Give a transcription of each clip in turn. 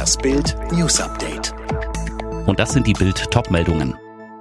Das Bild News Update. Und das sind die Bild Topmeldungen.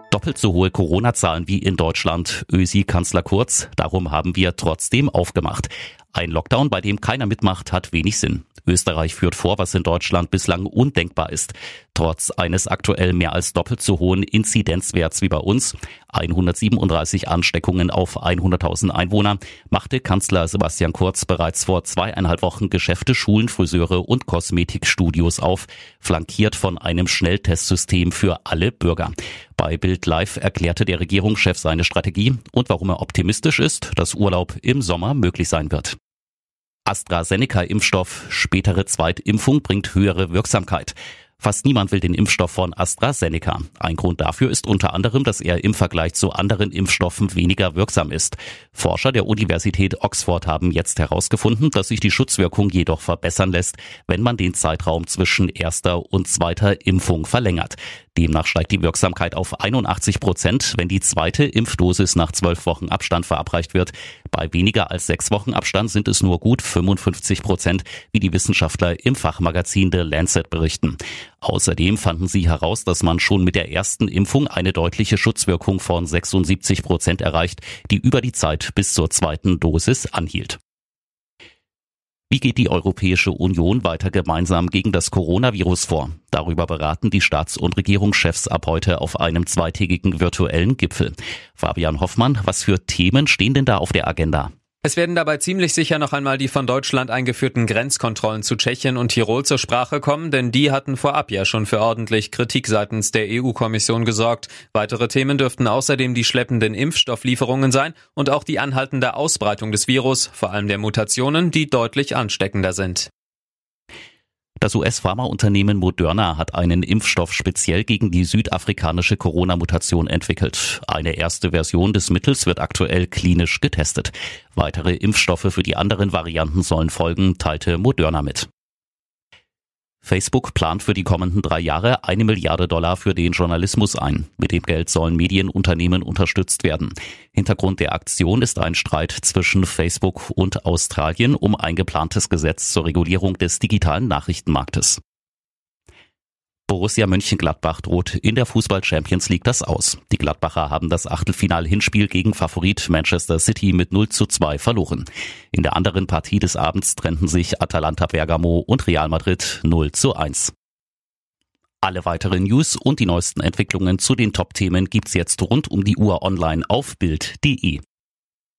Doppelt so hohe Corona-Zahlen wie in Deutschland. Ösi-Kanzler Kurz. Darum haben wir trotzdem aufgemacht. Ein Lockdown, bei dem keiner mitmacht, hat wenig Sinn. Österreich führt vor, was in Deutschland bislang undenkbar ist. Trotz eines aktuell mehr als doppelt so hohen Inzidenzwerts wie bei uns, 137 Ansteckungen auf 100.000 Einwohner, machte Kanzler Sebastian Kurz bereits vor zweieinhalb Wochen Geschäfte, Schulen, Friseure und Kosmetikstudios auf, flankiert von einem Schnelltestsystem für alle Bürger. Bei Bild Live erklärte der Regierungschef seine Strategie und warum er optimistisch ist, dass Urlaub im Sommer möglich sein wird. AstraZeneca-Impfstoff, spätere Zweitimpfung bringt höhere Wirksamkeit. Fast niemand will den Impfstoff von AstraZeneca. Ein Grund dafür ist unter anderem, dass er im Vergleich zu anderen Impfstoffen weniger wirksam ist. Forscher der Universität Oxford haben jetzt herausgefunden, dass sich die Schutzwirkung jedoch verbessern lässt, wenn man den Zeitraum zwischen erster und zweiter Impfung verlängert. Demnach steigt die Wirksamkeit auf 81 Prozent, wenn die zweite Impfdosis nach zwölf Wochen Abstand verabreicht wird. Bei weniger als sechs Wochen Abstand sind es nur gut 55 Prozent, wie die Wissenschaftler im Fachmagazin The Lancet berichten. Außerdem fanden sie heraus, dass man schon mit der ersten Impfung eine deutliche Schutzwirkung von 76 Prozent erreicht, die über die Zeit bis zur zweiten Dosis anhielt. Wie geht die Europäische Union weiter gemeinsam gegen das Coronavirus vor? Darüber beraten die Staats- und Regierungschefs ab heute auf einem zweitägigen virtuellen Gipfel. Fabian Hoffmann, was für Themen stehen denn da auf der Agenda? Es werden dabei ziemlich sicher noch einmal die von Deutschland eingeführten Grenzkontrollen zu Tschechien und Tirol zur Sprache kommen, denn die hatten vorab ja schon für ordentlich Kritik seitens der EU-Kommission gesorgt. Weitere Themen dürften außerdem die schleppenden Impfstofflieferungen sein und auch die anhaltende Ausbreitung des Virus, vor allem der Mutationen, die deutlich ansteckender sind. Das US-Pharmaunternehmen Moderna hat einen Impfstoff speziell gegen die südafrikanische Corona-Mutation entwickelt. Eine erste Version des Mittels wird aktuell klinisch getestet. Weitere Impfstoffe für die anderen Varianten sollen folgen, teilte Moderna mit. Facebook plant für die kommenden drei Jahre eine Milliarde Dollar für den Journalismus ein. Mit dem Geld sollen Medienunternehmen unterstützt werden. Hintergrund der Aktion ist ein Streit zwischen Facebook und Australien um ein geplantes Gesetz zur Regulierung des digitalen Nachrichtenmarktes. Borussia Mönchengladbach droht in der Fußball Champions League das aus. Die Gladbacher haben das Achtelfinal-Hinspiel gegen Favorit Manchester City mit 0 zu 2 verloren. In der anderen Partie des Abends trennten sich Atalanta Bergamo und Real Madrid 0 zu 1. Alle weiteren News und die neuesten Entwicklungen zu den Top-Themen gibt's jetzt rund um die Uhr online auf Bild.de.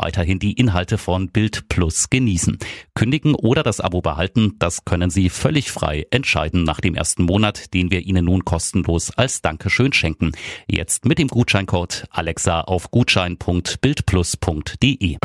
weiterhin die Inhalte von Bild Plus genießen. Kündigen oder das Abo behalten, das können Sie völlig frei entscheiden nach dem ersten Monat, den wir Ihnen nun kostenlos als Dankeschön schenken. Jetzt mit dem Gutscheincode Alexa auf gutschein.bildplus.de.